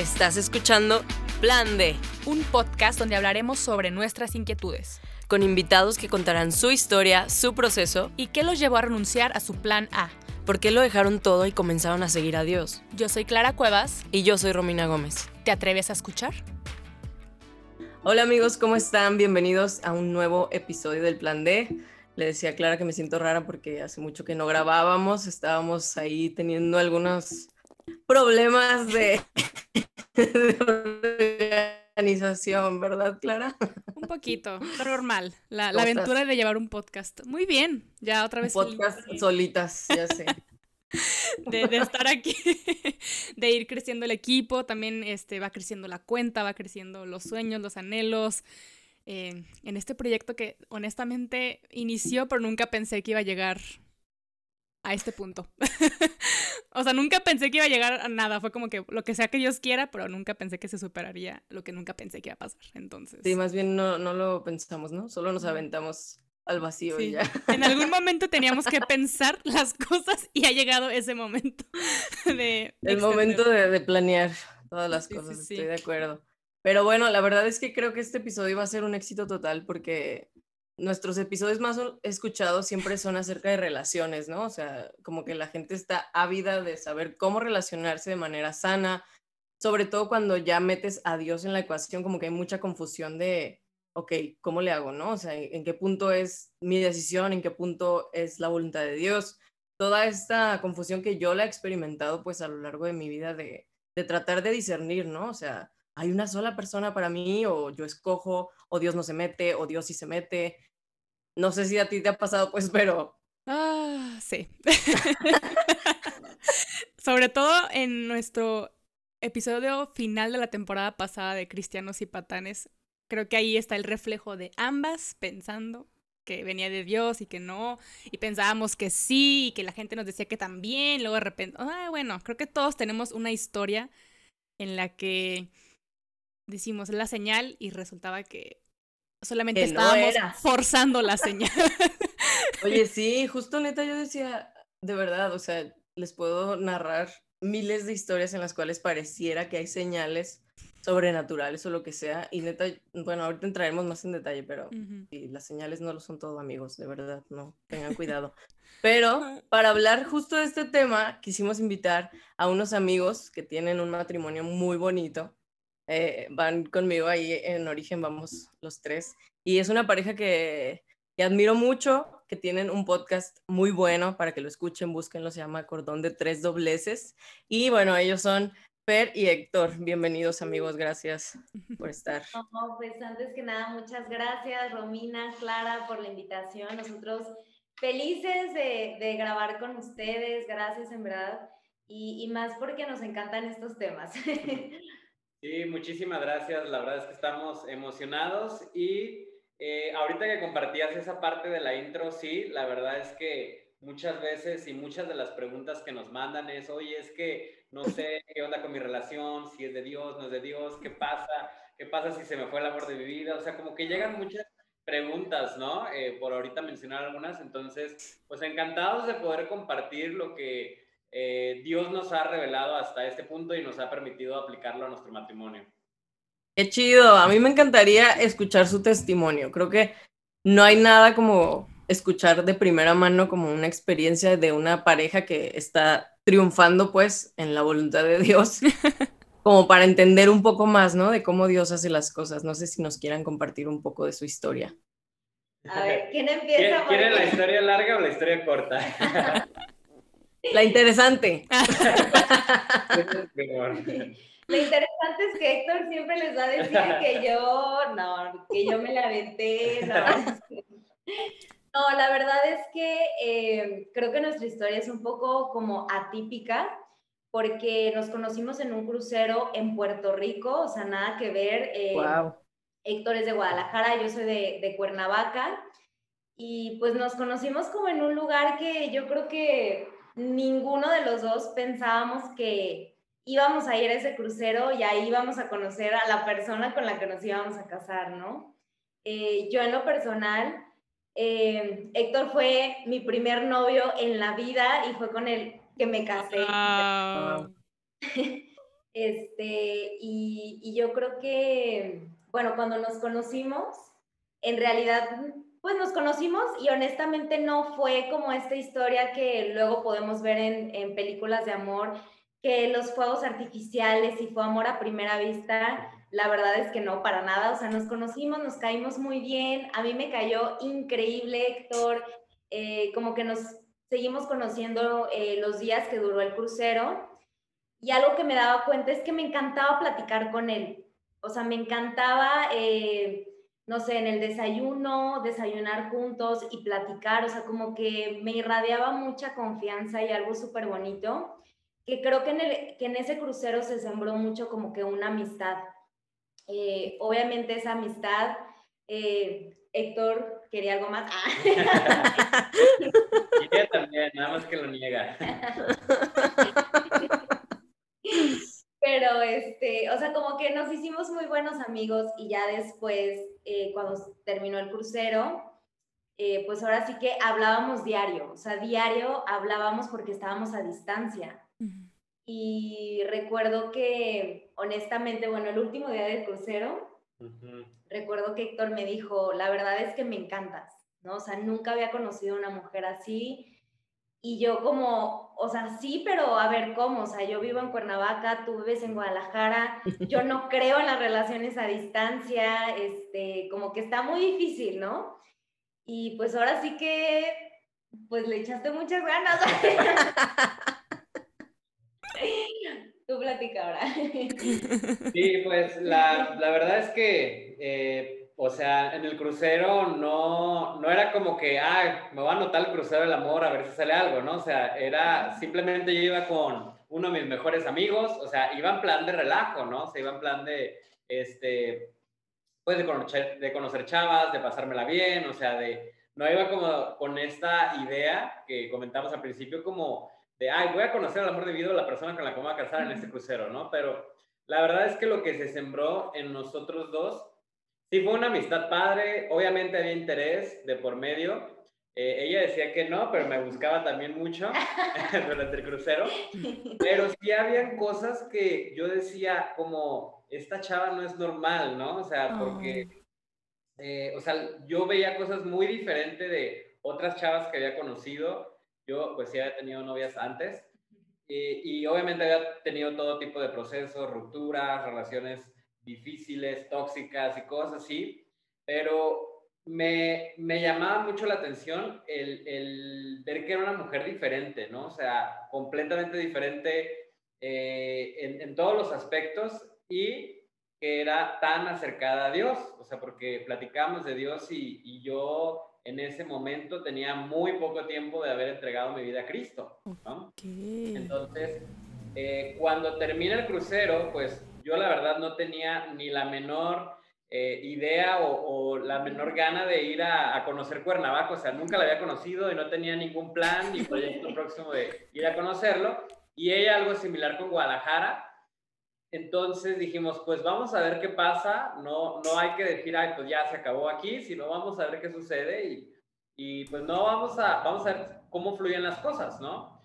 Estás escuchando Plan D, un podcast donde hablaremos sobre nuestras inquietudes con invitados que contarán su historia, su proceso y qué los llevó a renunciar a su plan A. ¿Por qué lo dejaron todo y comenzaron a seguir a Dios? Yo soy Clara Cuevas. Y yo soy Romina Gómez. ¿Te atreves a escuchar? Hola amigos, ¿cómo están? Bienvenidos a un nuevo episodio del Plan D. Le decía a Clara que me siento rara porque hace mucho que no grabábamos, estábamos ahí teniendo algunos problemas de, organización, ¿verdad, Clara? Un poquito, normal. La, aventura de llevar un podcast. Muy bien, ya otra vez. podcast solitas, ya sé. De, estar aquí, de ir creciendo el equipo, también este, va creciendo la cuenta, va creciendo los sueños, los anhelos. Eh, en este proyecto que honestamente inició, pero nunca pensé que iba a llegar a este punto. o sea, nunca pensé que iba a llegar a nada. Fue como que lo que sea que Dios quiera, pero nunca pensé que se superaría lo que nunca pensé que iba a pasar. Entonces. Sí, más bien no, no lo pensamos, ¿no? Solo nos aventamos al vacío y ya. En algún momento teníamos que pensar las cosas y ha llegado ese momento de. El momento de, planear todas las cosas, estoy de acuerdo. Pero bueno, la verdad es que creo que este episodio va a ser un éxito total porque nuestros episodios más escuchados siempre son acerca de relaciones, ¿no? O sea, como que la gente está ávida de saber cómo relacionarse de manera sana, sobre todo cuando ya metes a Dios en la ecuación, como que hay mucha confusión de, ok, ¿cómo le hago, no? O sea, ¿en qué punto es mi decisión? ¿En qué punto es la voluntad de Dios? Toda esta confusión que yo la he experimentado pues a lo largo de mi vida de, de tratar de discernir, ¿no? O sea, hay una sola persona para mí o yo escojo o Dios no se mete o Dios sí se mete no sé si a ti te ha pasado, pues, pero... Ah, sí. Sobre todo en nuestro episodio final de la temporada pasada de Cristianos y Patanes, creo que ahí está el reflejo de ambas pensando que venía de Dios y que no, y pensábamos que sí, y que la gente nos decía que también, luego de repente, ah, bueno, creo que todos tenemos una historia en la que decimos la señal y resultaba que solamente estábamos forzando la señal. Oye, sí, justo neta yo decía, de verdad, o sea, les puedo narrar miles de historias en las cuales pareciera que hay señales sobrenaturales o lo que sea. Y neta, bueno, ahorita entraremos más en detalle, pero las señales no lo son todo, amigos, de verdad, no, tengan cuidado. Pero para hablar justo de este tema, quisimos invitar a unos amigos que tienen un matrimonio muy bonito eh, van conmigo ahí en origen, vamos los tres. Y es una pareja que, que, admiro mucho, que tienen un podcast muy bueno para que lo escuchen, búsquenlo, se llama Cordón de Tres Dobleces. Y bueno, ellos son Per y Héctor. Bienvenidos amigos, gracias por estar. pues antes que nada, muchas gracias Romina, Clara, por la invitación. Nosotros felices de, de grabar con ustedes, gracias en verdad. Y, y más porque nos encantan estos temas. Sí, muchísimas gracias. La verdad es que estamos emocionados y eh, ahorita que compartías esa parte de la intro, sí, la verdad es que muchas veces y muchas de las preguntas que nos mandan es, oye, es que no sé qué onda con mi relación, si es de Dios, no es de Dios, qué pasa, qué pasa si se me fue el amor de mi vida, o sea, como que llegan muchas preguntas, ¿no? Eh, por ahorita mencionar algunas, entonces, pues encantados de poder compartir lo que eh, Dios nos ha revelado hasta este punto y nos ha permitido aplicarlo a nuestro matrimonio. Qué chido, a mí me encantaría escuchar su testimonio. Creo que no hay nada como escuchar de primera mano como una experiencia de una pareja que está triunfando pues en la voluntad de Dios, como para entender un poco más, ¿no? De cómo Dios hace las cosas. No sé si nos quieran compartir un poco de su historia. A ver, ¿quién empieza? ¿Quieren la historia larga o la historia corta? La interesante. Lo interesante es que Héctor siempre les va a decir que yo, no, que yo me la aventé. No, la verdad es que eh, creo que nuestra historia es un poco como atípica porque nos conocimos en un crucero en Puerto Rico, o sea, nada que ver. wow. Eh, Héctor es de Guadalajara, yo soy de, de Cuernavaca. Y pues nos conocimos como en un lugar que yo creo que ninguno de los dos pensábamos que íbamos a ir a ese crucero y ahí íbamos a conocer a la persona con la que nos íbamos a casar, ¿no? Eh, yo en lo personal, eh, Héctor fue mi primer novio en la vida y fue con el que me casé. Este, y, y yo creo que, bueno, cuando nos conocimos, en realidad pues nos conocimos y honestamente no fue como esta historia que luego podemos ver en, películas de amor, que los fuegos artificiales y fue amor a primera vista. La verdad es que no, para nada. O sea, nos conocimos, nos caímos muy bien. A mí me cayó increíble Héctor. Eh, como que nos seguimos conociendo eh, los días que duró el crucero. Y algo que me daba cuenta es que me encantaba platicar con él. O sea, me encantaba... Eh, no sé, en el desayuno, desayunar juntos y platicar, o sea, como que me irradiaba mucha confianza y algo súper bonito, que creo que en, el, que en ese crucero se sembró mucho como que una amistad. Eh, obviamente esa amistad, eh, Héctor quería algo más. Ah. también, nada más que lo niega. Pero, este, o sea, como que nos hicimos muy buenos amigos y ya después, eh, cuando terminó el crucero, eh, pues ahora sí que hablábamos diario, o sea, diario hablábamos porque estábamos a distancia. Y recuerdo que, honestamente, bueno, el último día del crucero, recuerdo que Héctor me dijo, la verdad es que me encantas, ¿no? O sea, nunca había conocido una mujer así y yo como, o sea, sí, pero a ver cómo, o sea, yo vivo en Cuernavaca, tú vives en Guadalajara, yo no creo en las relaciones a distancia, este, como que está muy difícil, ¿no? Y pues ahora sí que, pues le echaste muchas ganas. tú platica ahora. Sí, pues la, la verdad es que... Eh, o sea, en el crucero no, no era como que, ah, me voy a anotar el crucero del amor a ver si sale algo, ¿no? O sea, era simplemente yo iba con uno de mis mejores amigos, o sea, iba en plan de relajo, ¿no? O sea, iba en plan de, este, pues de conocer, de conocer chavas, de pasármela bien, o sea, de, no iba como con esta idea que comentamos al principio, como de, ay, voy a conocer el amor de vida a la persona con la que me voy a casar en este crucero, ¿no? Pero la verdad es que lo que se sembró en nosotros dos Sí, fue una amistad padre, obviamente había interés de por medio. Eh, ella decía que no, pero me buscaba también mucho durante el crucero. Pero sí habían cosas que yo decía como, esta chava no es normal, ¿no? O sea, porque, eh, o sea, yo veía cosas muy diferentes de otras chavas que había conocido. Yo, pues sí había tenido novias antes. y obviamente había tenido todo tipo de procesos, rupturas, relaciones difíciles, tóxicas y cosas así, pero me, me llamaba mucho la atención el, el, ver que era una mujer diferente, ¿no? O sea, completamente diferente eh, en, en, todos los aspectos y que era tan acercada a Dios, o sea, porque platicamos de Dios y, y yo en ese momento tenía muy poco tiempo de haber entregado mi vida a Cristo, ¿no? Entonces, eh, cuando termina el crucero, pues yo la verdad no tenía ni la menor eh, idea o, la menor gana de ir a, conocer Cuernavaca, o sea, nunca la había conocido y no tenía ningún plan ni proyecto próximo de ir a conocerlo. Y ella algo similar con Guadalajara. Entonces dijimos, pues vamos a ver qué pasa, no, no hay que decir, ay, pues ya se acabó aquí, sino vamos a ver qué sucede y, y pues no vamos a, vamos a ver cómo fluyen las cosas, ¿no?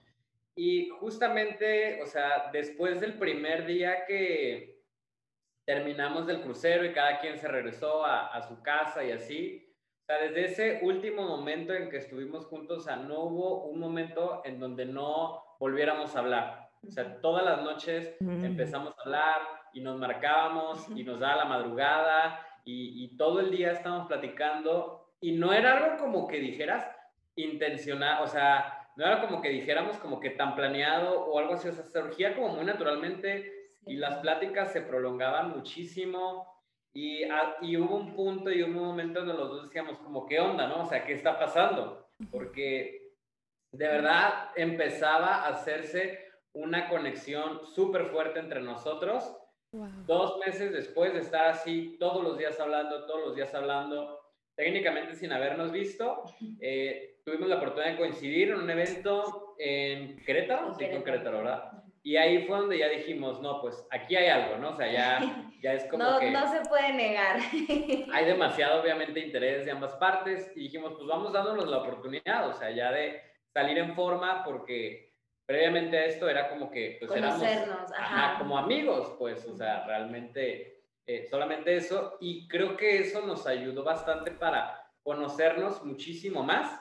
Y justamente, o sea, después del primer día que terminamos del crucero y cada quien se regresó a, su casa y así, o sea, desde ese último momento en que estuvimos juntos, o sea, no hubo un momento en donde no volviéramos a hablar. O sea, todas las noches empezamos a hablar y nos marcábamos y nos daba la madrugada y, y todo el día estábamos platicando y no era algo como que dijeras intencional, o sea, no era como que dijéramos como que tan planeado o algo así, o sea, surgía como muy naturalmente y las pláticas se prolongaban muchísimo y, y hubo un punto y un momento donde los dos decíamos como, ¿qué onda, no? O sea, ¿qué está pasando? Porque de verdad empezaba a hacerse una conexión súper fuerte entre nosotros. Dos meses después de estar así todos los días hablando, todos los días hablando, técnicamente sin habernos visto, eh, tuvimos la oportunidad de coincidir en un evento en Querétaro, sí, en Querétaro, ¿verdad? Y ahí fue donde ya dijimos, no, pues aquí hay algo, ¿no? O sea, ya, ya es como no, que... No se puede negar. hay demasiado, obviamente, interés de ambas partes y dijimos, pues vamos dándonos la oportunidad, o sea, ya de salir en forma porque previamente a esto era como que, pues éramos, Conocernos, ajá. como amigos, pues, o sea, realmente eh, solamente eso. Y creo que eso nos ayudó bastante para conocernos muchísimo más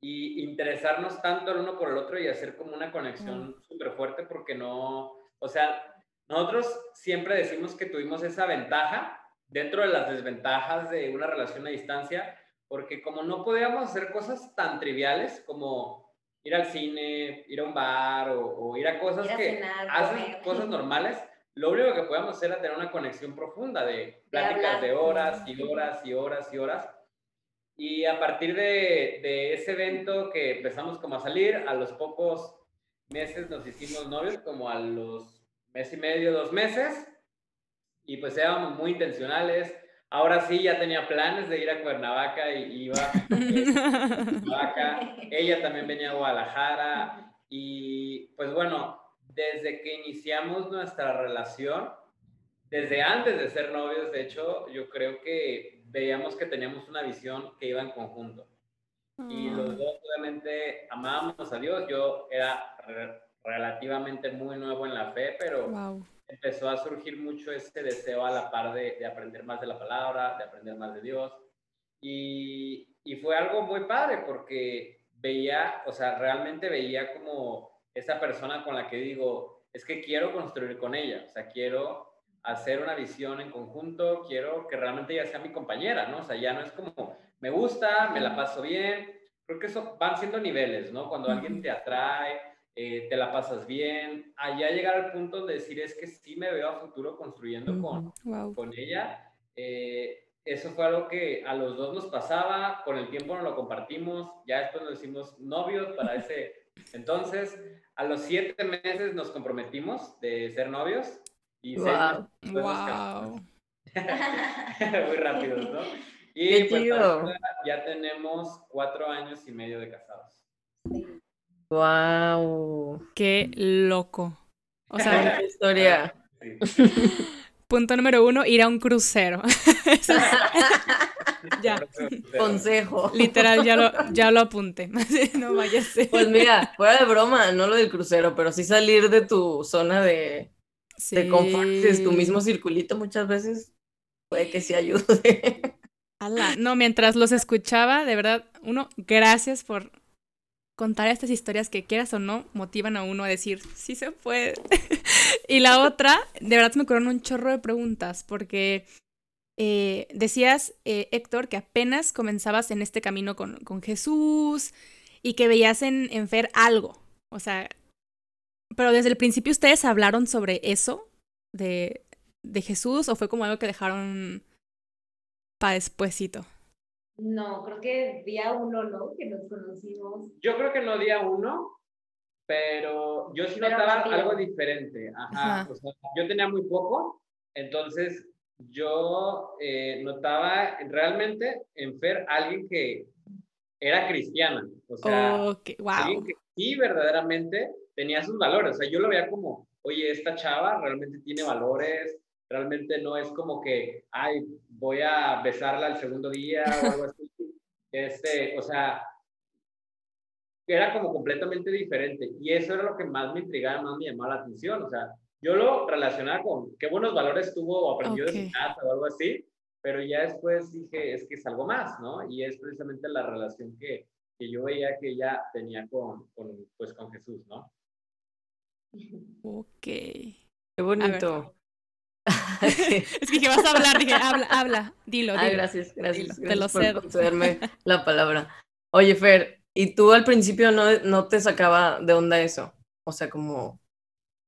y interesarnos tanto el uno por el otro y hacer como una conexión súper fuerte porque no, o sea, nosotros siempre decimos que tuvimos esa ventaja dentro de las desventajas de una relación a distancia, porque como no podíamos hacer cosas tan triviales como ir al cine, ir a un bar o, ir a cosas que hacen cosas normales, lo único que podíamos hacer era tener una conexión profunda de pláticas de, de horas y horas y horas y horas. Y a partir de, de, ese evento que empezamos como a salir, a los pocos meses nos hicimos novios, como a los mes y medio, dos meses, y pues éramos muy intencionales. Ahora sí, ya tenía planes de ir a Cuernavaca y iba. A Cuernavaca. Ella también venía a Guadalajara. Y pues bueno, desde que iniciamos nuestra relación, desde antes de ser novios, de hecho, yo creo que veíamos que teníamos una visión que iba en conjunto. Y los ah. dos obviamente amábamos a Dios. Yo era relativamente muy nuevo en la fe, pero empezó a surgir mucho ese deseo a la par de, de, aprender más de la palabra, de aprender más de Dios. Y, y fue algo muy padre porque veía, o sea, realmente veía como esa persona con la que digo, es que quiero construir con ella, o sea, quiero hacer una visión en conjunto, quiero que realmente ella sea mi compañera, ¿no? O sea, ya no es como, me gusta, me la paso bien, creo que eso van siendo niveles, ¿no? Cuando alguien te atrae, eh, te la pasas bien, allá llegar al punto de decir es que sí me veo a futuro construyendo con, con ella. Eh, eso fue algo que a los dos nos pasaba, con el tiempo nos lo compartimos, ya después nos hicimos novios para ese entonces, a los siete meses nos comprometimos de ser novios y wow. wow. Muy rápido, ¿no? Y pues ya tenemos cuatro años y medio de casados. Wow. Qué loco. O sea, historia. Punto número uno, ir a un crucero. Ya. Consejo. Literal, ya lo, ya lo apunté. no vaya a ser. Pues mira, fuera de broma, no lo del crucero, pero sí salir de tu zona de, sí. te compartes tu mismo circulito muchas veces, puede que sí ayude. No, mientras los escuchaba, de verdad, uno, gracias por contar estas historias que quieras o no, motivan a uno a decir, sí se puede. y la otra, de verdad me ocurrieron un chorro de preguntas, porque eh, decías, eh, Héctor, que apenas comenzabas en este camino con, con Jesús y que veías en, en Fer algo. O sea, pero desde el principio ustedes hablaron sobre eso de, de Jesús o fue como algo que dejaron para despuésito. No, creo que día uno, ¿no? Que nos conocimos. Yo creo que no día uno, pero yo sí notaba algo diferente. Ajá. O sea, yo tenía muy poco, entonces yo eh, notaba realmente en Fer alguien que era cristiana. O sea, wow. alguien que sí verdaderamente tenía sus valores. O sea, yo lo veía como, oye, esta chava realmente tiene valores, realmente no es como que, ay, voy a besarla el segundo día o algo así. Este, o sea, era como completamente diferente. Y eso era lo que más me intrigaba, más me llamaba la atención. O sea, yo lo relacionaba con qué buenos valores tuvo o aprendió de su casa o algo así, pero ya después dije, es que es algo más, ¿no? Y es precisamente la relación que, que yo veía que ella tenía con, con, pues, con Jesús, ¿no? Ok. Qué bonito. es que vas a hablar, dije, habla, habla, dilo, dilo. gracias, gracias, Te lo por concederme la palabra. Oye, Fer, ¿y tú al principio no, no te sacaba de onda eso? O sea, como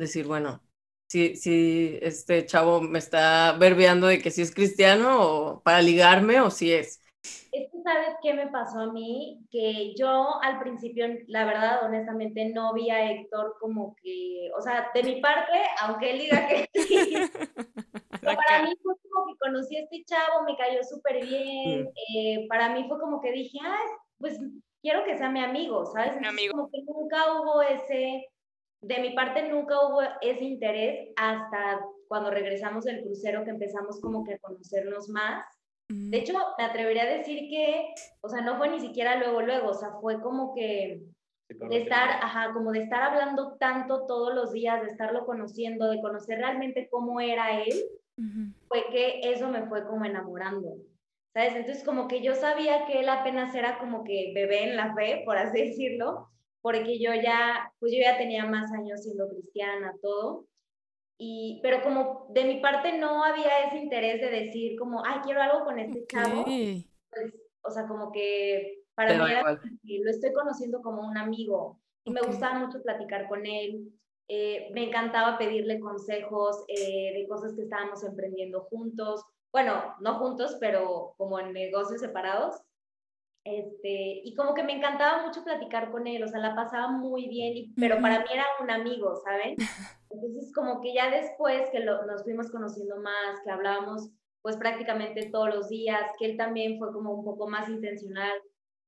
decir, bueno, si, si este chavo me está verbeando de que si es cristiano o para ligarme o si es. Es que sabes qué me pasó a mí, que yo al principio, la verdad, honestamente, no vi a Héctor como que, o sea, de mi parte, aunque él diga que sí, para mí fue como que conocí a este chavo, me cayó súper bien, mm. eh, para mí fue como que dije, ah, pues quiero que sea mi amigo, ¿sabes? Mi amigo. Como que nunca hubo ese, de mi parte nunca hubo ese interés hasta cuando regresamos del crucero que empezamos como que a conocernos más de hecho, me atrevería a decir que, o sea, no fue ni siquiera luego, luego, o sea, fue como que de estar, ajá, como de estar hablando tanto todos los días, de estarlo conociendo, de conocer realmente cómo era él, fue que eso me fue como enamorando. ¿Sabes? Entonces como que yo sabía que él apenas era como que bebé en la fe, por así decirlo, porque yo ya, pues yo ya tenía más años siendo cristiana, todo. Y, pero como de mi parte no había ese interés de decir como, ay, quiero algo con este chavo. Pues, o sea, como que para mí era, lo estoy conociendo como un amigo y me gustaba mucho platicar con él. Eh, me encantaba pedirle consejos eh, de cosas que estábamos emprendiendo juntos. Bueno, no juntos, pero como en negocios separados. Este, y como que me encantaba mucho platicar con él, o sea, la pasaba muy bien, pero para mí era un amigo, ¿saben? Entonces, como que ya después que nos fuimos conociendo más, que hablábamos pues prácticamente todos los días, que él también fue como un poco más intencional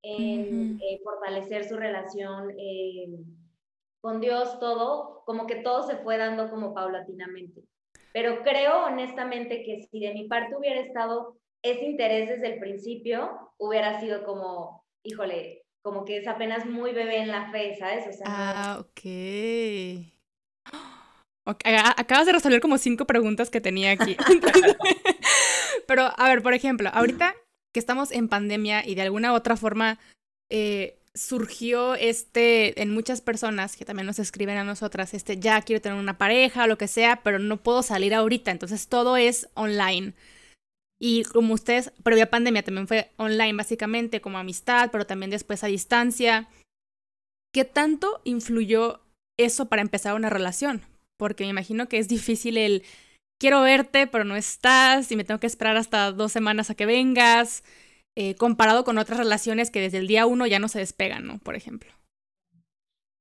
en eh, fortalecer su relación eh, con Dios, todo, como que todo se fue dando como paulatinamente. Pero creo honestamente que si de mi parte hubiera estado ese interés desde el principio hubiera sido como, híjole, como que es apenas muy bebé en la fe, ¿sabes? O sea, ah, ok. Acabas de resolver como cinco preguntas que tenía aquí. Pero, a ver, por ejemplo, ahorita que estamos en pandemia y de alguna otra forma eh, surgió este en muchas personas que también nos escriben a nosotras, este ya quiero tener una pareja o lo que sea, pero no puedo salir ahorita, entonces todo es online. Y como ustedes, previa pandemia también fue online básicamente, como amistad, pero también después a distancia. ¿Qué tanto influyó eso para empezar una relación? Porque me imagino que es difícil el quiero verte, pero no estás, y me tengo que esperar hasta dos semanas a que vengas, eh, comparado con otras relaciones que desde el día uno ya no se despegan, ¿no? Por ejemplo.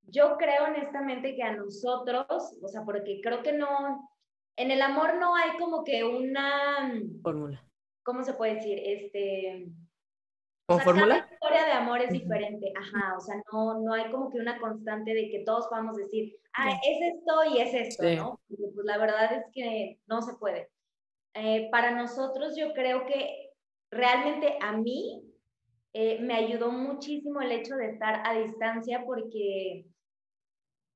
Yo creo honestamente que a nosotros, o sea, porque creo que no, en el amor no hay como que una fórmula. ¿Cómo se puede decir? Este... ¿Con fórmula? La historia de amor es diferente, ajá, o sea, no, no hay como que una constante de que todos podamos decir, ah, es esto y es esto, ¿no? pues la verdad es que no se puede. Eh, para nosotros yo creo que realmente a mí eh, me ayudó muchísimo el hecho de estar a distancia porque,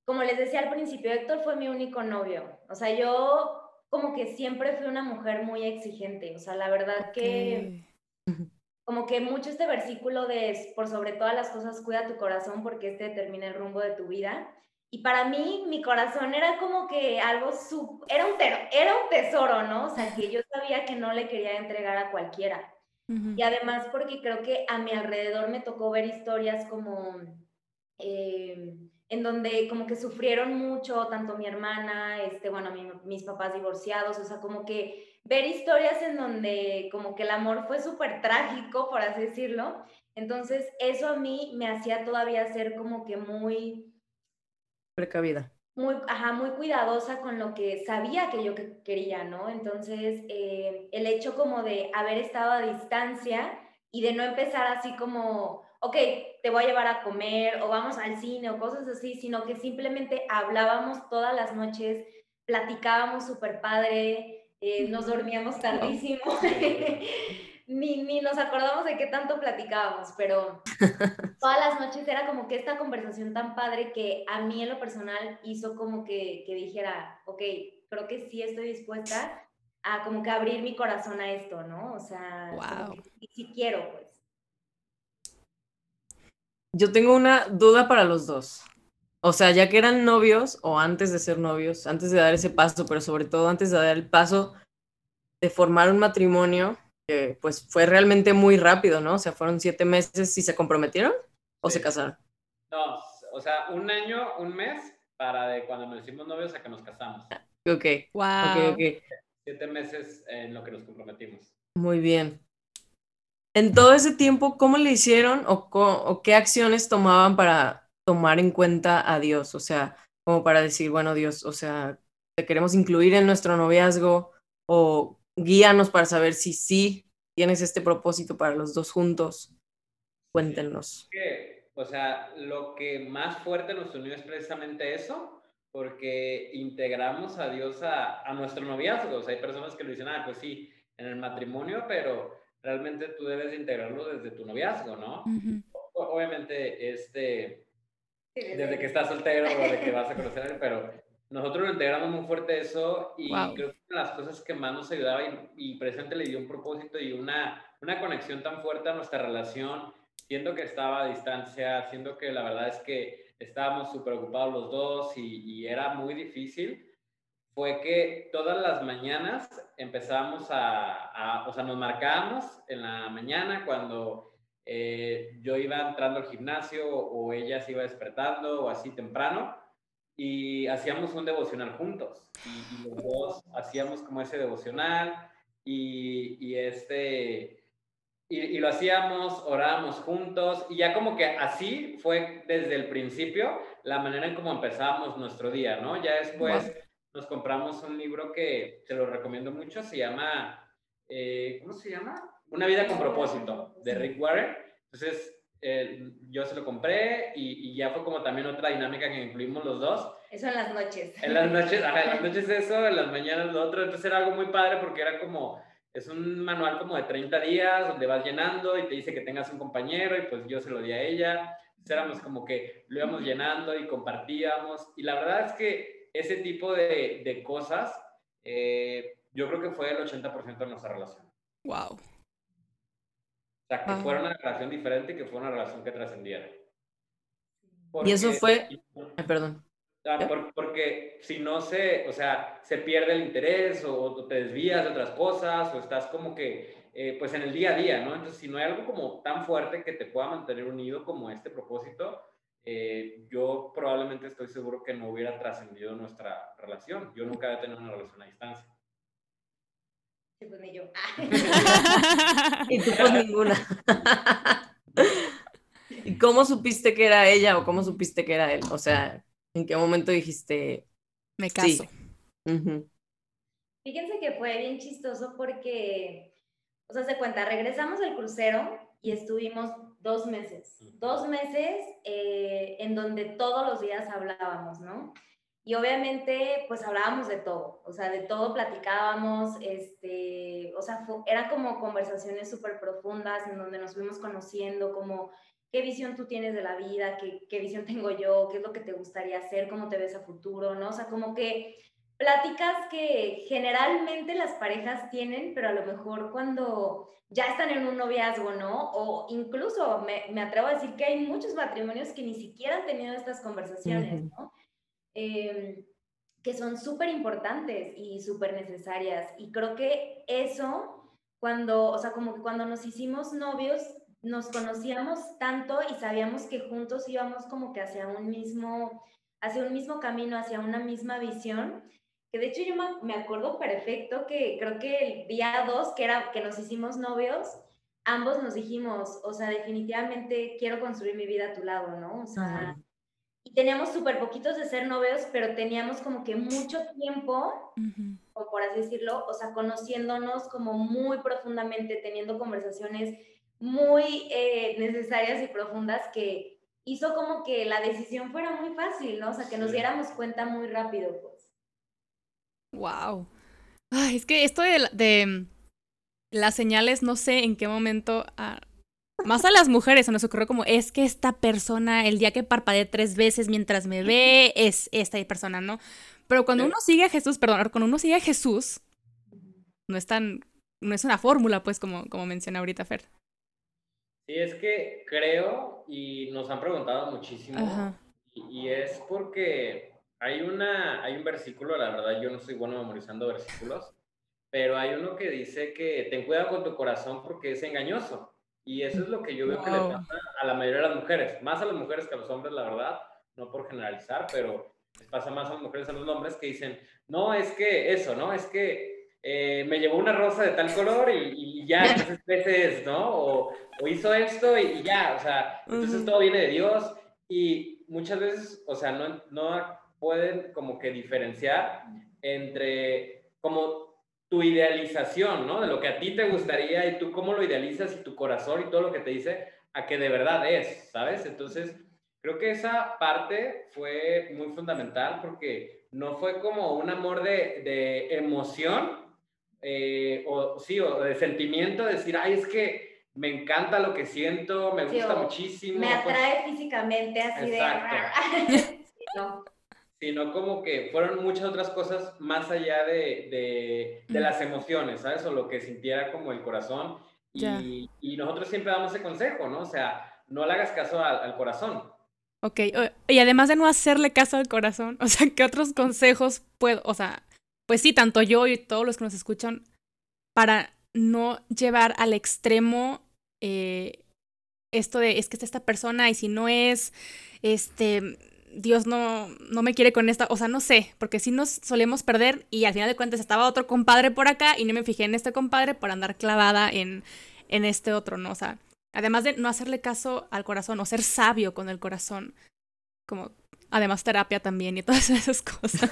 como les decía al principio, Héctor fue mi único novio. O sea, yo como que siempre fui una mujer muy exigente, o sea, la verdad que como que mucho este versículo de por sobre todas las cosas cuida tu corazón porque este determina el rumbo de tu vida. Y para mí mi corazón era como que algo sub, era un era un tesoro, ¿no? O sea, que yo sabía que no le quería entregar a cualquiera. Y además porque creo que a mi alrededor me tocó ver historias como eh, en donde como que sufrieron mucho, tanto mi hermana, este, bueno, mis papás divorciados, o sea, como que ver historias en donde como que el amor fue súper trágico, por así decirlo. Entonces, eso a mí me hacía todavía ser como que muy... Precavida. Muy, ajá, muy cuidadosa con lo que sabía que yo quería, ¿no? Entonces, eh, el hecho como de haber estado a distancia y de no empezar así como ok, te voy a llevar a comer o vamos al cine o cosas así, sino que simplemente hablábamos todas las noches, platicábamos súper padre, eh, nos dormíamos tardísimo, ni, ni nos acordamos de qué tanto platicábamos, pero todas las noches era como que esta conversación tan padre que a mí en lo personal hizo como que, que dijera, ok, creo que sí estoy dispuesta a como que abrir mi corazón a esto, ¿no? O sea, y si quiero, pues. Yo tengo una duda para los dos. O sea, ya que eran novios o antes de ser novios, antes de dar ese paso, pero sobre todo antes de dar el paso de formar un matrimonio, que pues fue realmente muy rápido, ¿no? O sea, fueron siete meses y se comprometieron o se casaron. No, o sea, un año, un mes para de cuando nos hicimos novios a que nos casamos. Ok. Wow. Okay, Siete meses en lo que nos comprometimos. Muy bien en todo ese tiempo, ¿cómo le hicieron o, qué acciones tomaban para tomar en cuenta a Dios? O sea, como para decir, bueno, Dios, o sea, te queremos incluir en nuestro noviazgo o guíanos para saber si sí tienes este propósito para los dos juntos. Cuéntenos. o sea, lo que más fuerte nos unió es precisamente eso, porque integramos a Dios a, a nuestro noviazgo. O sea, hay personas que lo dicen, ah, pues sí, en el matrimonio, pero realmente tú debes integrarlo desde tu noviazgo, ¿no? Obviamente, este, desde que estás soltero o de que vas a conocer a él, pero nosotros lo integramos muy fuerte eso y creo que una de las cosas que más nos ayudaba y, y presente le dio un propósito y una, una conexión tan fuerte a nuestra relación, siendo que estaba a distancia, siendo que la verdad es que estábamos súper ocupados los dos y, y era muy difícil fue que todas las mañanas empezábamos a, o sea, nos marcábamos en la mañana cuando eh, yo iba entrando al gimnasio o ella se iba despertando o así temprano y hacíamos un devocional juntos y, los dos hacíamos como ese devocional y, y este... Y, lo hacíamos, orábamos juntos y ya como que así fue desde el principio la manera en cómo empezábamos nuestro día, ¿no? Ya después nos compramos un libro que te lo recomiendo mucho, se llama, eh, ¿cómo se llama? Una vida con propósito, de Rick Warren. Entonces, eh, yo se lo compré y, ya fue como también otra dinámica que incluimos los dos. Eso en las noches. En las noches, ajá, en las noches eso, en las mañanas lo otro. Entonces era algo muy padre porque era como, es un manual como de 30 días donde vas llenando y te dice que tengas un compañero y pues yo se lo di a ella. Entonces éramos como que lo íbamos llenando y compartíamos. Y la verdad es que ese tipo de, de cosas, eh, yo creo que fue el 80% de nuestra relación. Wow. O sea, que fuera una relación diferente que fuera una relación que trascendiera. y eso fue... perdón. porque si no se, o sea, se pierde el interés o, te desvías de otras cosas o estás como que, eh, pues en el día a día, ¿no? Entonces, si no hay algo como tan fuerte que te pueda mantener unido como este propósito, eh, yo probablemente estoy seguro que no hubiera trascendido nuestra relación. Yo nunca había tenido una relación a distancia. Sí, pues ni yo. y tú pues ninguna. ¿Y cómo supiste que era ella o cómo supiste que era él? O sea, ¿en qué momento dijiste... Me caso. Fíjense que fue bien chistoso porque, o sea, se cuenta, regresamos del crucero y estuvimos dos meses, dos meses eh, en donde todos los días hablábamos, ¿no? Y obviamente, pues hablábamos de todo, o sea, de todo platicábamos, este, o sea, eran como conversaciones súper profundas en donde nos fuimos conociendo, como qué visión tú tienes de la vida, qué, qué visión tengo yo, qué es lo que te gustaría hacer, cómo te ves a futuro, ¿no? O sea, como que pláticas que generalmente las parejas tienen, pero a lo mejor cuando ya están en un noviazgo, ¿no? O incluso me, me atrevo a decir que hay muchos matrimonios que ni siquiera han tenido estas conversaciones, ¿no? Em, que son súper importantes y súper necesarias. Y creo que eso, cuando, o sea, como que cuando nos hicimos novios, nos conocíamos tanto y sabíamos que juntos íbamos como que hacia un mismo, hacia un mismo camino, hacia una misma visión, que de hecho yo me acuerdo perfecto que creo que el día 2, que era que nos hicimos novios, ambos nos dijimos, o sea, definitivamente quiero construir mi vida a tu lado, ¿no? O sea, y teníamos súper poquitos de ser novios, pero teníamos como que mucho tiempo, o por así decirlo, o sea, conociéndonos como muy profundamente, teniendo conversaciones muy eh, necesarias y profundas que hizo como que la decisión fuera muy fácil, ¿no? O sea, que nos diéramos cuenta muy rápido. Wow. Ay, es que esto de, las señales, no sé en qué momento. más a las mujeres se nos ocurrió como, es que esta persona, el día que parpadee tres veces mientras me ve, es esta persona, ¿no? Pero cuando uno sigue a Jesús, perdón, cuando uno sigue a Jesús, no es tan, no es una fórmula, pues, como, como menciona ahorita Fer. Sí, es que creo, y nos han preguntado muchísimo, y, es porque hay, una, hay un versículo, la verdad yo no soy bueno memorizando versículos, pero hay uno que dice que ten cuidado con tu corazón porque es engañoso. Y eso es lo que yo veo que le pasa a la mayoría de las mujeres, más a las mujeres que a los hombres, la verdad, no por generalizar, pero les pasa más a las mujeres a los hombres que dicen, no, es que eso, ¿no? Es que eh, me llevó una rosa de tal color y, ya, entonces veces, ¿no? O, o hizo esto y, ya, o sea, entonces todo viene de Dios y muchas veces, o sea, no, no pueden como que diferenciar entre como tu idealización, ¿no? De lo que a ti te gustaría y tú cómo lo idealizas y tu corazón y todo lo que te dice a que de verdad es, ¿sabes? Entonces, creo que esa parte fue muy fundamental porque no fue como un amor de, de emoción eh, o sí, o de sentimiento, de decir, ay, es que me encanta lo que siento, me gusta muchísimo. Me pues atrae físicamente así de... no. Sino como que fueron muchas otras cosas más allá de, de, las emociones, ¿sabes? O lo que sintiera como el corazón. Y, y, nosotros siempre damos ese consejo, ¿no? O sea, no le hagas caso al, al corazón. Ok, y además de no hacerle caso al corazón, o sea, ¿qué otros consejos puedo, o sea, pues sí, tanto yo y todos los que nos escuchan, para no llevar al extremo eh, esto de es que es esta persona y si no es, este, Dios no, no me quiere con esta, o sea, no sé, porque si nos solemos perder y al final de cuentas estaba otro compadre por acá y no me fijé en este compadre por andar clavada en, en este otro, ¿no? O sea, además de no hacerle caso al corazón o ser sabio con el corazón, como además terapia también y todas esas cosas.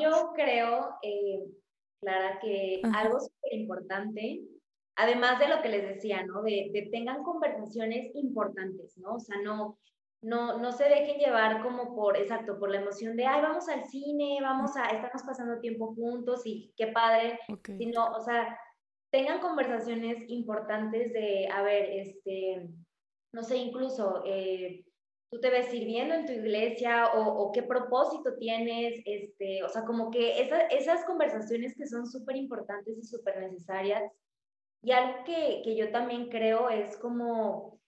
Yo creo, eh, Clara, que algo súper importante, además de lo que les decía, ¿no? De, de, tengan conversaciones importantes, ¿no? O sea, no, no, no se dejen llevar como por, exacto, por la emoción de, ay, vamos al cine, vamos a, estamos pasando tiempo juntos y qué padre, sino, o sea, tengan conversaciones importantes de, a ver, este, no sé, incluso, eh, tú te ves sirviendo en tu iglesia o, qué propósito tienes, este, o sea, como que esas conversaciones que son súper importantes y súper necesarias. Y algo que, que, yo también creo es como,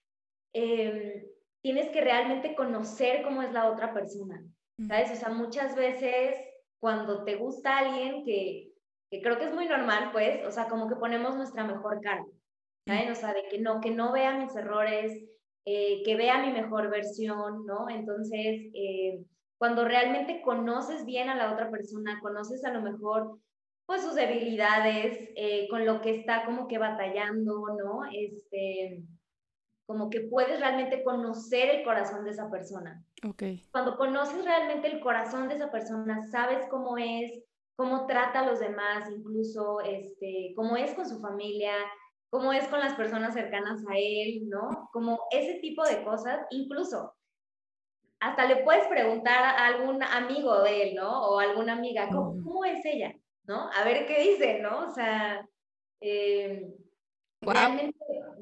eh, tienes que realmente conocer cómo es la otra persona, ¿sabes? O sea, muchas veces cuando te gusta alguien que, que creo que es muy normal, pues, o sea, como que ponemos nuestra mejor cara, ¿sabes? O sea, de que no, que no vea mis errores, eh, que vea mi mejor versión, ¿no? Entonces, eh, cuando realmente conoces bien a la otra persona, conoces a lo mejor pues sus debilidades, eh, con lo que está como que batallando, ¿no? Este, como que puedes realmente conocer el corazón de esa persona. Okay. Cuando conoces realmente el corazón de esa persona, sabes cómo es, cómo trata a los demás, incluso este, cómo es con su familia, cómo es con las personas cercanas a él, ¿no? Como ese tipo de cosas, incluso hasta le puedes preguntar a algún amigo de él, ¿no? O alguna amiga, ¿cómo, es ella? ¿No? A ver qué dice, ¿no? O sea, eh, realmente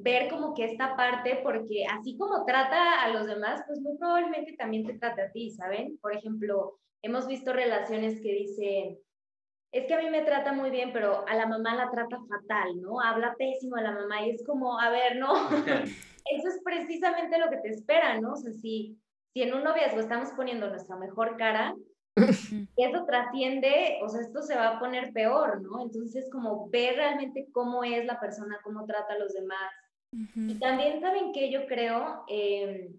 ver como que esta parte, porque así como trata a los demás, pues muy probablemente también te trata a ti, ¿saben? Por ejemplo, hemos visto relaciones que dicen, es que a mí me trata muy bien, pero a la mamá la trata fatal, ¿no? Habla pésimo a la mamá y es como, a ver, no, eso es precisamente lo que te espera, ¿no? O sea, si, si en un noviazgo estamos poniendo nuestra mejor cara, y eso trasciende, o sea, esto se va a poner peor, ¿no? Entonces, como ver realmente cómo es la persona, cómo trata a los demás. Y también, ¿saben que Yo creo, em,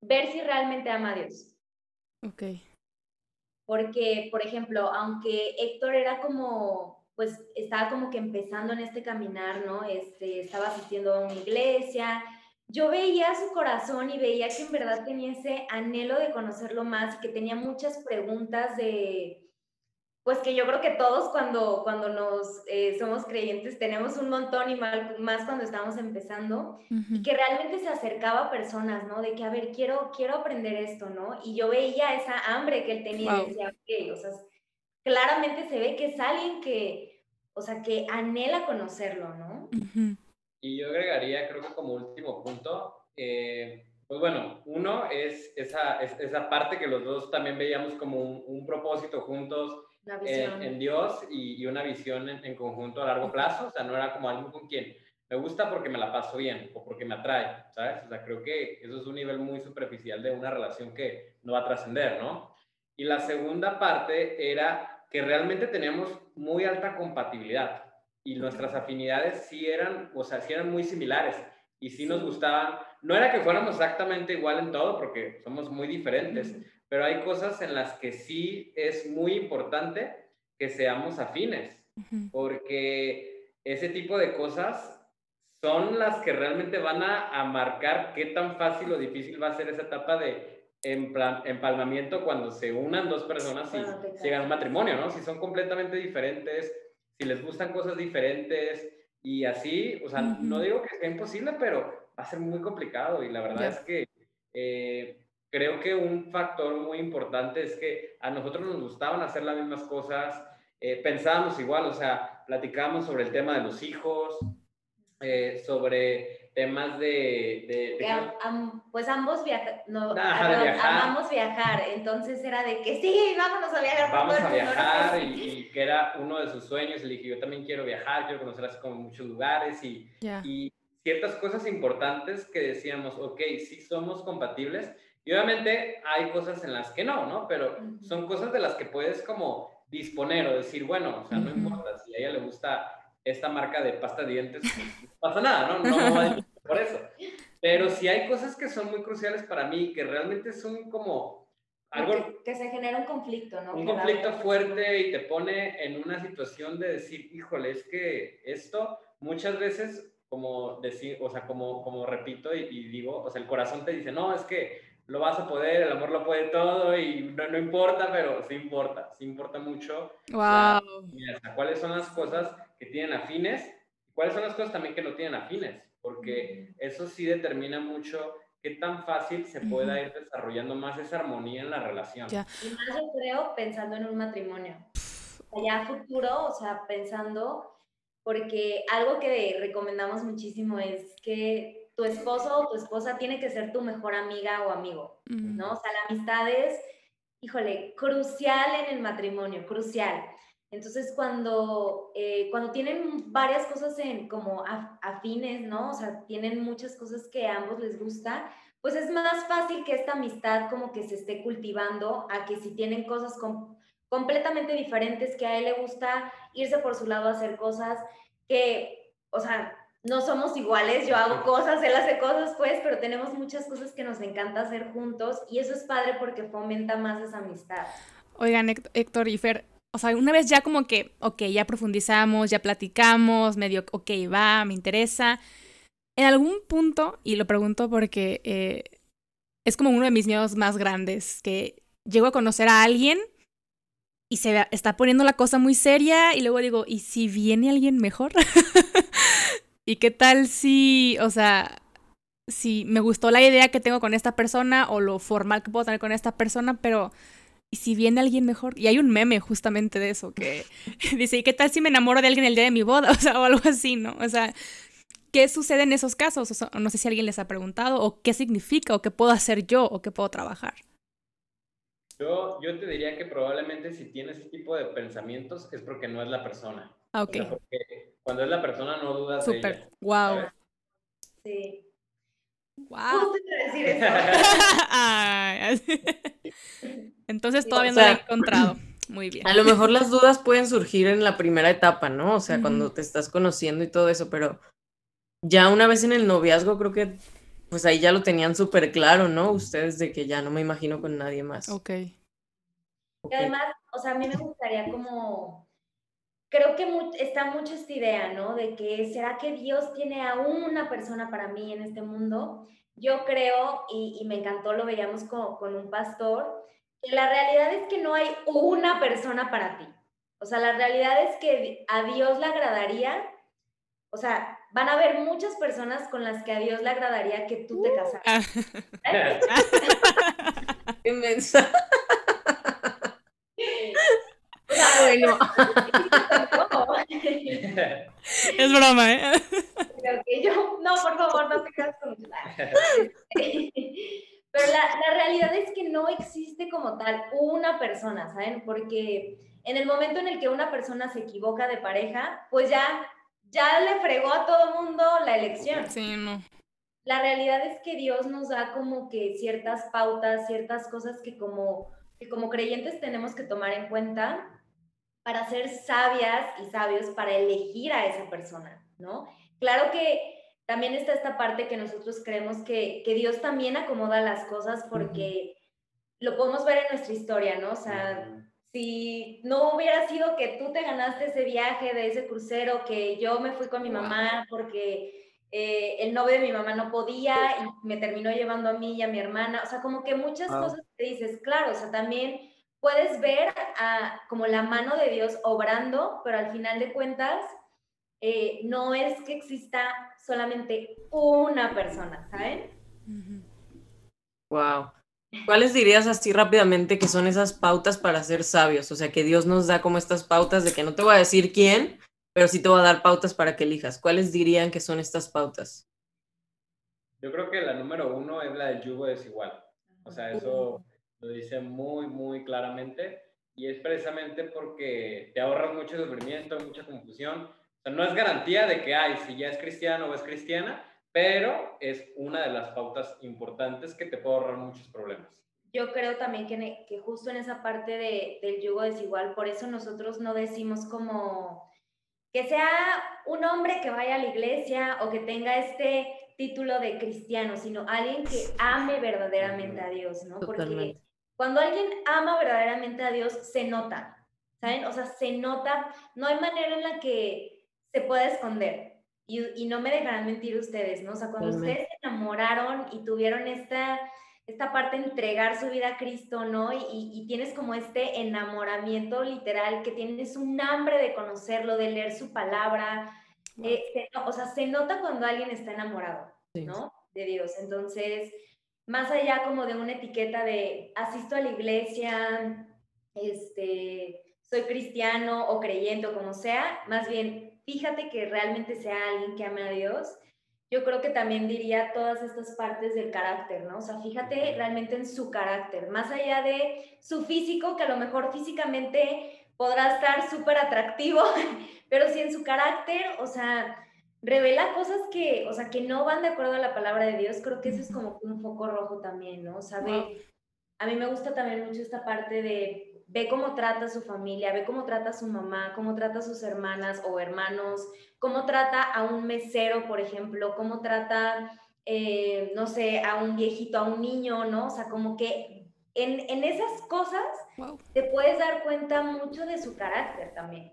ver si realmente ama a Dios. Ok porque, por ejemplo, aunque Héctor era como, pues estaba como que empezando en este caminar, ¿no? Este, estaba asistiendo a una iglesia, yo veía su corazón y veía que en verdad tenía ese anhelo de conocerlo más y que tenía muchas preguntas de, pues que yo creo que todos cuando, cuando nos eh, somos creyentes tenemos un montón y más cuando estamos empezando y que realmente se acercaba a personas, ¿no? De que, a ver, quiero, quiero aprender esto, ¿no? Y yo veía esa hambre que él tenía y decía, ok, o sea, claramente se ve que es alguien que, o sea, que anhela conocerlo, ¿no? Y yo agregaría, creo que como último punto, eh, pues bueno, uno es esa, esa parte que los dos también veíamos como un, un propósito juntos en, Dios y, una visión en, conjunto a largo plazo. O sea, no era como algo con quien me gusta porque me la paso bien o porque me atrae, ¿sabes? O sea, creo que eso es un nivel muy superficial de una relación que no va a trascender, ¿no? Y la segunda parte era que realmente teníamos muy alta compatibilidad y nuestras afinidades sí eran, o sea, sí eran muy similares y sí nos gustaban. No era que fuéramos exactamente igual en todo porque somos muy diferentes, pero hay cosas en las que sí es muy importante que seamos afines, porque ese tipo de cosas son las que realmente van a, marcar qué tan fácil o difícil va a ser esa etapa de empalmamiento cuando se unan dos personas y llegan a un matrimonio, ¿no? Si son completamente diferentes, si les gustan cosas diferentes y así, o sea, no digo que sea imposible, pero va a ser muy complicado y la verdad es que eh, creo que un factor muy importante es que a nosotros nos gustaban hacer las mismas cosas, eh, pensábamos igual, o sea, platicábamos sobre el tema de los hijos, eh, sobre temas de... pues ambos viaja, no, amamos viajar, entonces era de que sí, vámonos a viajar. Vamos a viajar y, que era uno de sus sueños, le dije, yo también quiero viajar, quiero conocer así como muchos lugares y, y ciertas cosas importantes que decíamos, ok, sí somos compatibles, y obviamente hay cosas en las que no, ¿no? Pero son cosas de las que puedes como disponer o decir, bueno, o sea, no importa, si a ella le gusta esta marca de pasta de dientes, pues, no pasa nada, ¿no? No hay por eso. Pero si hay cosas que son muy cruciales para mí, que realmente son como algo... Que, se genera un conflicto, ¿no? Un conflicto fuerte y te pone en una situación de decir, híjole, es que esto muchas veces, como decir, o sea, como, como repito y, y digo, o sea, el corazón te dice, no, es que lo vas a poder, el amor lo puede todo y no, no importa, pero sí importa, sí importa mucho. Wow. ¿Cuáles son las cosas que tienen afines? ¿Cuáles son las cosas también que no tienen afines? Porque eso sí determina mucho qué tan fácil se pueda ir desarrollando más esa armonía en la relación. Y más yo creo pensando en un matrimonio. Allá futuro, o sea, pensando, porque algo que recomendamos muchísimo es que tu esposo o tu esposa tiene que ser tu mejor amiga o amigo, ¿no? O sea, la amistad es, híjole, crucial en el matrimonio, crucial. Entonces, cuando, eh, cuando tienen varias cosas en, como afines, ¿no? O sea, tienen muchas cosas que a ambos les gusta, pues es más fácil que esta amistad como que se esté cultivando a que si tienen cosas completamente diferentes, que a él le gusta irse por su lado a hacer cosas que, o sea, no somos iguales, yo hago cosas, él hace cosas, pues, pero tenemos muchas cosas que nos encanta hacer juntos y eso es padre porque fomenta más esa amistad. Oigan, Héctor y Fer, o sea, una vez ya como que, ok, ya profundizamos, ya platicamos, medio, ok, va, me interesa. En algún punto, y lo pregunto porque eh, es como uno de mis miedos más grandes, que llego a conocer a alguien y se está poniendo la cosa muy seria y luego digo, ¿y si viene alguien mejor? ¿Y qué tal si, o sea, si me gustó la idea que tengo con esta persona o lo formal que puedo tener con esta persona, pero ¿y si viene alguien mejor? Y hay un meme justamente de eso que dice, ¿y qué tal si me enamoro de alguien el día de mi boda? O sea, o algo así, ¿no? O sea, ¿qué sucede en esos casos? No sé si alguien les ha preguntado o qué significa o qué puedo hacer yo o qué puedo trabajar. Yo, yo te diría que probablemente si tienes ese tipo de pensamientos es porque no es la persona. Ah, ok. porque cuando es la persona no dudas de ella. Wow. Sí. Wow. decir eso? Entonces todavía no lo he encontrado. Muy bien. A lo mejor las dudas pueden surgir en la primera etapa, ¿no? O sea, cuando te estás conociendo y todo eso, pero ya una vez en el noviazgo creo que pues ahí ya lo tenían súper claro, ¿no? Ustedes de que ya no me imagino con nadie más. Ok. Y además, o sea, a mí me gustaría como creo que está mucho esta idea, ¿no? De que será que Dios tiene a una persona para mí en este mundo. Yo creo, y, me encantó, lo veíamos con, con, un pastor, que la realidad es que no hay una persona para ti. O sea, la realidad es que a Dios le agradaría, o sea, van a haber muchas personas con las que a Dios le agradaría que tú te casaras. Inmensa. bueno. es broma, ¿eh? que yo, no, por favor, no te cases con Pero la, la, realidad es que no existe como tal una persona, ¿saben? Porque en el momento en el que una persona se equivoca de pareja, pues ya, ya le fregó a todo mundo la elección. Sí, no. La realidad es que Dios nos da como que ciertas pautas, ciertas cosas que como, que como creyentes tenemos que tomar en cuenta para ser sabias y sabios para elegir a esa persona, ¿no? Claro que también está esta parte que nosotros creemos que, que Dios también acomoda las cosas porque lo podemos ver en nuestra historia, ¿no? O sea, si no hubiera sido que tú te ganaste ese viaje de ese crucero, que yo me fui con mi mamá porque eh, el novio de mi mamá no podía y me terminó llevando a mí y a mi hermana, o sea, como que muchas cosas te dices, claro, o sea, también puedes ver a, como la mano de Dios obrando, pero al final de cuentas eh, no es que exista solamente una persona, ¿saben? Wow. ¿Cuáles dirías así rápidamente que son esas pautas para ser sabios? O sea, que Dios nos da como estas pautas de que no te voy a decir quién, pero sí te voy a dar pautas para que elijas. ¿Cuáles dirían que son estas pautas? Yo creo que la número uno es la del yugo desigual. O sea, eso lo dice muy, muy claramente y es precisamente porque te ahorras mucho sufrimiento, mucha confusión. O sea, no es garantía de que, ay, si ya es cristiano o es cristiana, pero es una de las pautas importantes que te puede ahorrar muchos problemas. Yo creo también que, que justo en esa parte de, del yugo desigual, por eso nosotros no decimos como que sea un hombre que vaya a la iglesia o que tenga este título de cristiano, sino alguien que ame verdaderamente a Dios, ¿no? Porque cuando alguien ama verdaderamente a Dios, se nota, ¿saben? O sea, se nota, no hay manera en la que se pueda esconder. Y, no me dejarán mentir ustedes, ¿no? O sea, cuando ustedes se enamoraron y tuvieron esta, esta parte de entregar su vida a Cristo, ¿no? Y, y, tienes como este enamoramiento literal, que tienes un hambre de conocerlo, de leer su palabra. Eh, o sea, se nota cuando alguien está enamorado, ¿no? De Dios. Entonces, más allá como de una etiqueta de asisto a la iglesia, este, soy cristiano o creyente o como sea, más bien fíjate que realmente sea alguien que ame a Dios. Yo creo que también diría todas estas partes del carácter, ¿no? O sea, fíjate realmente en su carácter, más allá de su físico, que a lo mejor físicamente podrá estar súper atractivo, pero si en su carácter, o sea, revela cosas que, o sea, que no van de acuerdo a la palabra de Dios, creo que eso es como un foco rojo también, ¿no? O sea, a mí me gusta también mucho esta parte de ve cómo trata a su familia, ve cómo trata a su mamá, cómo trata a sus hermanas o hermanos, cómo trata a un mesero, por ejemplo, cómo trata, eh, no sé, a un viejito, a un niño, ¿no? O sea, como que en, en esas cosas te puedes dar cuenta mucho de su carácter también.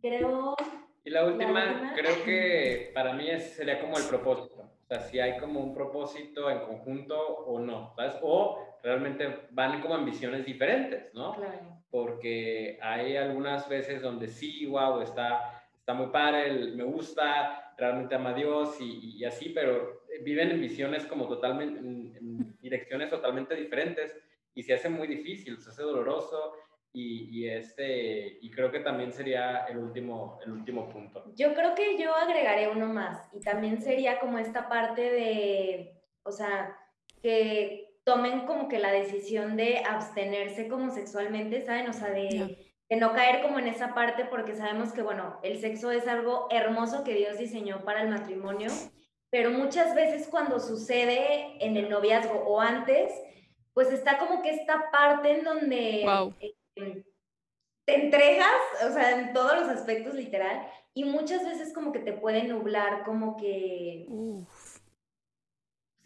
Creo... Y la última, creo que para mí sería como el propósito. O sea, si hay como un propósito en conjunto o no, ¿sabes? O realmente van como en visiones diferentes, ¿no? Claro. Porque hay algunas veces donde sí, wow, está, está muy padre, me gusta, realmente ama a Dios y, y, así, pero viven en visiones como totalmente, en, direcciones totalmente diferentes y se hace muy difícil, se hace doloroso y, y, este, y creo que también sería el último, el último punto. Yo creo que yo agregaré uno más y también sería como esta parte de, o sea, que tomen como que la decisión de abstenerse como sexualmente, ¿saben? O sea, de, no caer como en esa parte porque sabemos que, bueno, el sexo es algo hermoso que Dios diseñó para el matrimonio, pero muchas veces cuando sucede en el noviazgo o antes, pues está como que esta parte en donde eh, te entregas, o sea, en todos los aspectos literal, y muchas veces como que te puede nublar, como que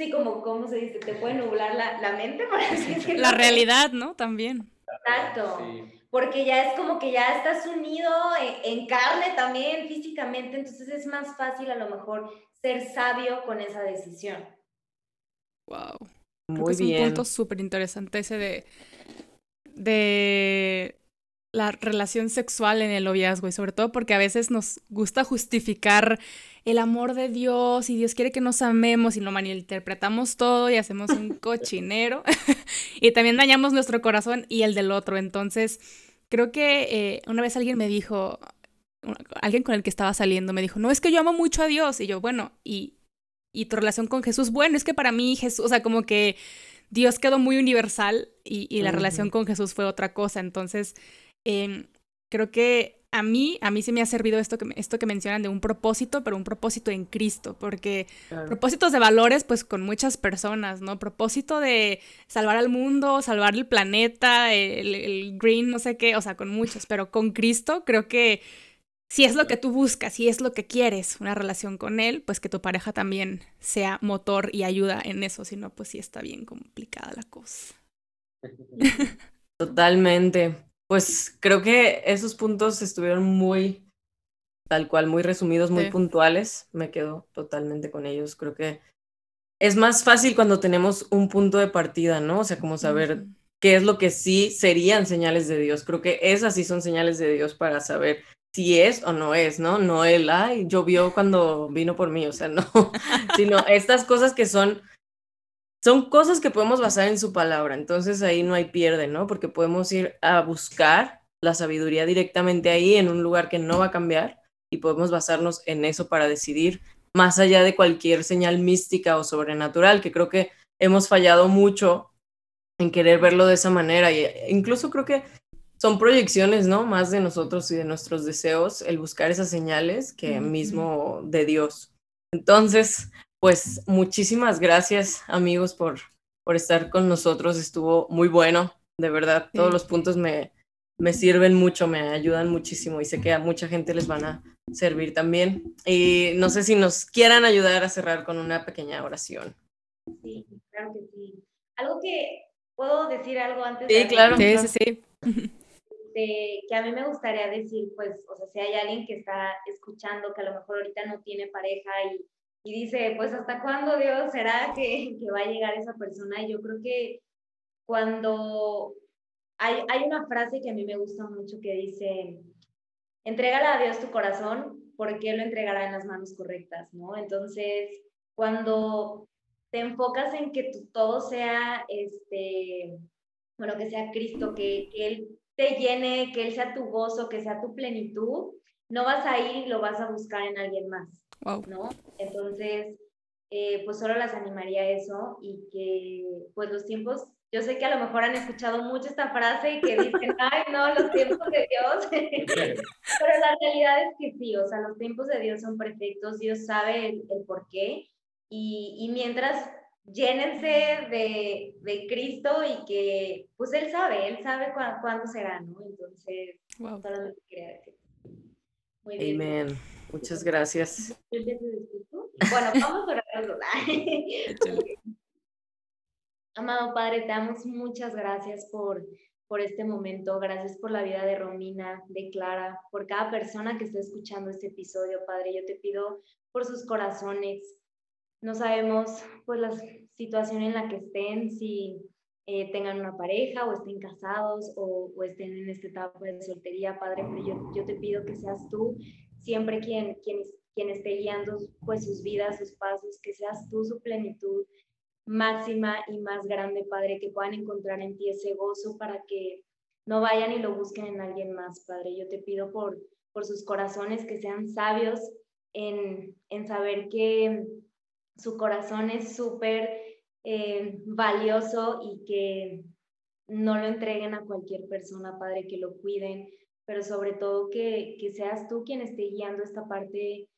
sí, como, ¿cómo se dice? Te puede nublar la, la mente, por así decirlo. La realidad, ¿no? También. Exacto. Porque ya es como que ya estás unido en, carne también, físicamente, entonces es más fácil a lo mejor ser sabio con esa decisión. Wow. Muy es un punto súper interesante ese de, de la relación sexual en el noviazgo y sobre todo porque a veces nos gusta justificar el amor de Dios y Dios quiere que nos amemos y lo malinterpretamos todo y hacemos un cochinero y también dañamos nuestro corazón y el del otro. Entonces, creo que eh, una vez alguien me dijo, alguien con el que estaba saliendo me dijo, no, es que yo amo mucho a Dios y yo, bueno, y, y tu relación con Jesús, bueno, es que para mí Jesús, o sea, como que Dios quedó muy universal y, y la relación con Jesús fue otra cosa. Entonces, Em, creo que a mí, a mí sí me ha servido esto que, esto que mencionan de un propósito, pero un propósito en Cristo, porque propósitos de valores, pues con muchas personas, ¿no? Propósito de salvar al mundo, salvar el planeta, el, green, no sé qué, o sea, con muchos, pero con Cristo creo que si es lo que tú buscas, si es lo que quieres, una relación con Él, pues que tu pareja también sea motor y ayuda en eso, si no, pues sí está bien complicada la cosa. Totalmente. Pues creo que esos puntos estuvieron muy, tal cual, muy resumidos, muy puntuales. Me quedo totalmente con ellos. Creo que es más fácil cuando tenemos un punto de partida, ¿no? O sea, como saber qué es lo que sí serían señales de Dios. Creo que esas sí son señales de Dios para saber si es o no es, ¿no? No el, ay, llovió cuando vino por mí, o sea, no, sino estas cosas que son son cosas que podemos basar en su palabra, entonces ahí no hay pierde, ¿no? Porque podemos ir a buscar la sabiduría directamente ahí en un lugar que no va a cambiar y podemos basarnos en eso para decidir más allá de cualquier señal mística o sobrenatural, que creo que hemos fallado mucho en querer verlo de esa manera. Y e incluso creo que son proyecciones, ¿no? Más de nosotros y de nuestros deseos, el buscar esas señales que mismo de Dios. Entonces, pues muchísimas gracias amigos por, por estar con nosotros. Estuvo muy bueno, de verdad. Todos los puntos me, me sirven mucho, me ayudan muchísimo y sé que a mucha gente les van a servir también. Y no sé si nos quieran ayudar a cerrar con una pequeña oración. Sí, claro que sí. Algo que puedo decir algo antes. Sí, claro. Sí, sí, sí. De, que a mí me gustaría decir, pues, o sea, si hay alguien que está escuchando que a lo mejor ahorita no tiene pareja y, y dice, pues, ¿hasta cuándo Dios será que, que va a llegar esa persona? Y yo creo que cuando hay, hay una frase que a mí me gusta mucho que dice, entrégala a Dios tu corazón porque Él lo entregará en las manos correctas, ¿no? Entonces, cuando te enfocas en que todo sea, este, bueno, que sea Cristo, que, que, Él te llene, que Él sea tu gozo, que sea tu plenitud, no vas a ir y lo vas a buscar en alguien más, ¿no? Entonces, eh, pues solo las animaría a eso y que pues los tiempos yo sé que a lo mejor han escuchado mucho esta frase y que dicen, ay, no, los tiempos de Dios. Pero la realidad es que sí, o sea, los tiempos de Dios son perfectos, Dios sabe el, por qué. Y, y, mientras llénense de, de, Cristo y que, pues Él sabe, Él sabe cuándo será, ¿no? Entonces, wow. solamente quería decir. Muy bien. Muchas gracias. Bueno, vamos a orar. Amado Padre, te damos muchas gracias por, por este momento, gracias por la vida de Romina, de Clara, por cada persona que está escuchando este episodio, Padre. Yo te pido por sus corazones. No sabemos pues la situación en la que estén, si eh, tengan una pareja o estén casados o, o, estén en esta etapa de soltería, Padre, pero yo, yo te pido que seas tú siempre quien, quien, quien esté guiando pues sus vidas, sus pasos, que seas tú su plenitud, máxima y más grande, Padre, que puedan encontrar en ti ese gozo para que no vayan y lo busquen en alguien más, Padre. Yo te pido por, por sus corazones que sean sabios en, en saber que su corazón es súper eh, valioso y que no lo entreguen a cualquier persona, Padre, que lo cuiden, pero sobre todo que, que seas tú quien esté guiando esta parte,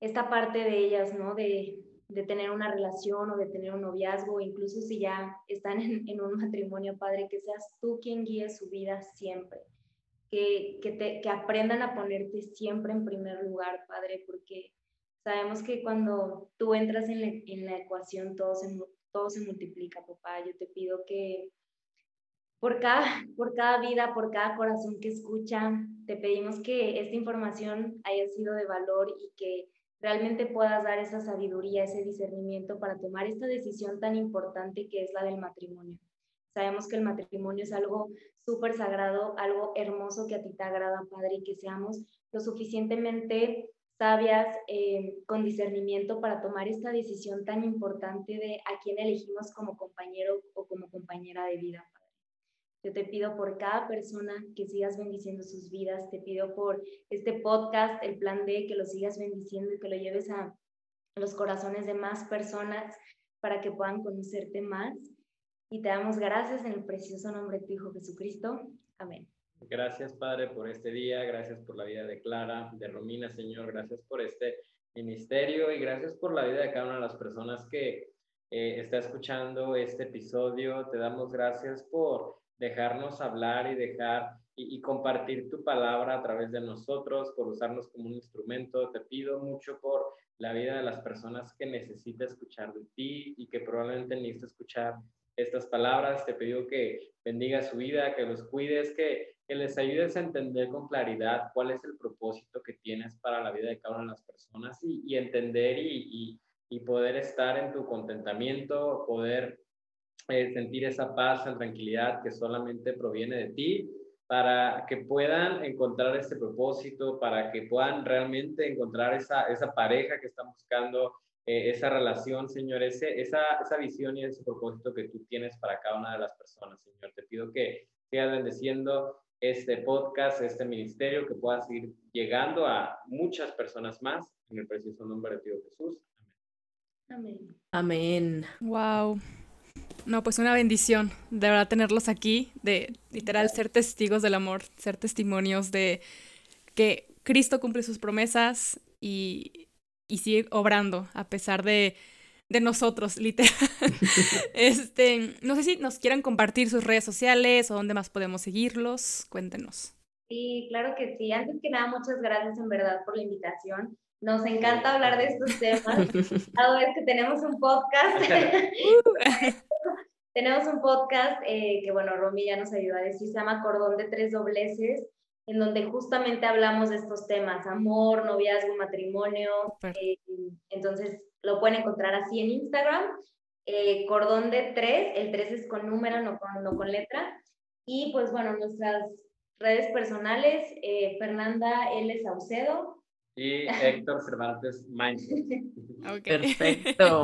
esta parte de ellas, ¿no? De, de tener una relación o de tener un noviazgo, incluso si ya están en, un matrimonio, Padre, que seas tú quien guíe su vida siempre, que, que, aprendan a ponerte siempre en primer lugar, Padre, porque sabemos que cuando tú entras en la, en la ecuación todo se, todo se multiplica, papá. Yo te pido que por cada, por cada vida, por cada corazón que escucha, te pedimos que esta información haya sido de valor y que realmente puedas dar esa sabiduría, ese discernimiento para tomar esta decisión tan importante que es la del matrimonio. Sabemos que el matrimonio es algo súper sagrado, algo hermoso que a ti te agrada, Padre, y que seamos lo suficientemente sabias, eh, con discernimiento para tomar esta decisión tan importante de a quién elegimos como compañero o como compañera de vida. Yo te pido por cada persona que sigas bendiciendo sus vidas, te pido por este podcast, el plan D, que lo sigas bendiciendo y que lo lleves a los corazones de más personas para que puedan conocerte más. Y te damos gracias en el precioso nombre de tu Hijo Jesucristo. Amén. Gracias, Padre, por este día. Gracias por la vida de Clara, de Romina, Señor. Gracias por este ministerio y gracias por la vida de cada una de las personas que eh, está escuchando este episodio. Te damos gracias por dejarnos hablar y dejar y, compartir tu palabra a través de nosotros, por usarnos como un instrumento. Te pido mucho por la vida de las personas que necesita escuchar de ti y que probablemente necesita escuchar estas palabras. Te pido que bendiga su vida, que los cuides, que, que les ayudes a entender con claridad cuál es el propósito que tienes para la vida de cada una de las personas y, entender y, y, y poder estar en tu contentamiento, poder eh, sentir esa paz, esa tranquilidad que solamente proviene de ti, para que puedan encontrar este propósito, para que puedan realmente encontrar esa, esa pareja que están buscando, eh, esa relación, Señor, ese, esa, esa visión y ese propósito que tú tienes para cada una de las personas, Señor. Te pido que sigas bendeciendo este podcast, este ministerio, que pueda seguir llegando a muchas personas más en el precioso nombre de Dios Jesús. Amén. Amén. Wow. No, pues una bendición, de verdad tenerlos aquí, de literal ser testigos del amor, ser testimonios de que Cristo cumple sus promesas y, y sigue obrando a pesar de, de nosotros, literal. este, no sé si nos quieran compartir sus redes sociales o dónde más podemos seguirlos. Cuéntenos. Sí, claro que sí. Antes que nada, muchas gracias en verdad por la invitación. Nos encanta hablar de estos temas. Cada vez que tenemos un podcast, tenemos un podcast eh, que, bueno, Romy ya nos ayuda a decir, se llama Cordón de Tres Dobleces, en donde justamente hablamos de estos temas, amor, noviazgo, matrimonio. Eh, entonces, lo pueden encontrar así en Instagram, eh, Cordón de Tres, el tres es con número, no con, no con letra. Y pues bueno, nuestras redes personales, Fernanda L. Saucedo, y Héctor Cervantes Mindset. Perfecto.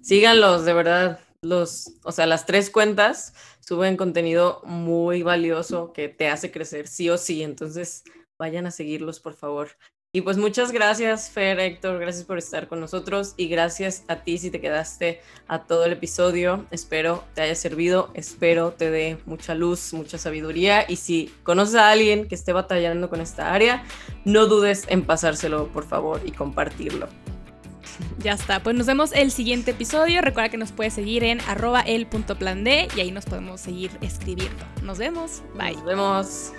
Síganlos, de verdad. Los, o sea, las tres cuentas suben contenido muy valioso que te hace crecer sí o sí. Entonces, vayan a seguirlos, por favor. Y pues muchas gracias, Fer, Héctor, gracias por estar con nosotros y gracias a ti si te quedaste a todo el episodio. Espero te haya servido, espero te dé mucha luz, mucha sabiduría y si conoces a alguien que esté batallando con esta área, no dudes en pasárselo, por favor, y compartirlo. Ya está, pues nos vemos el siguiente episodio. Recuerda que nos puedes seguir en arroba el y ahí nos podemos seguir escribiendo. Nos vemos, bye. Nos vemos.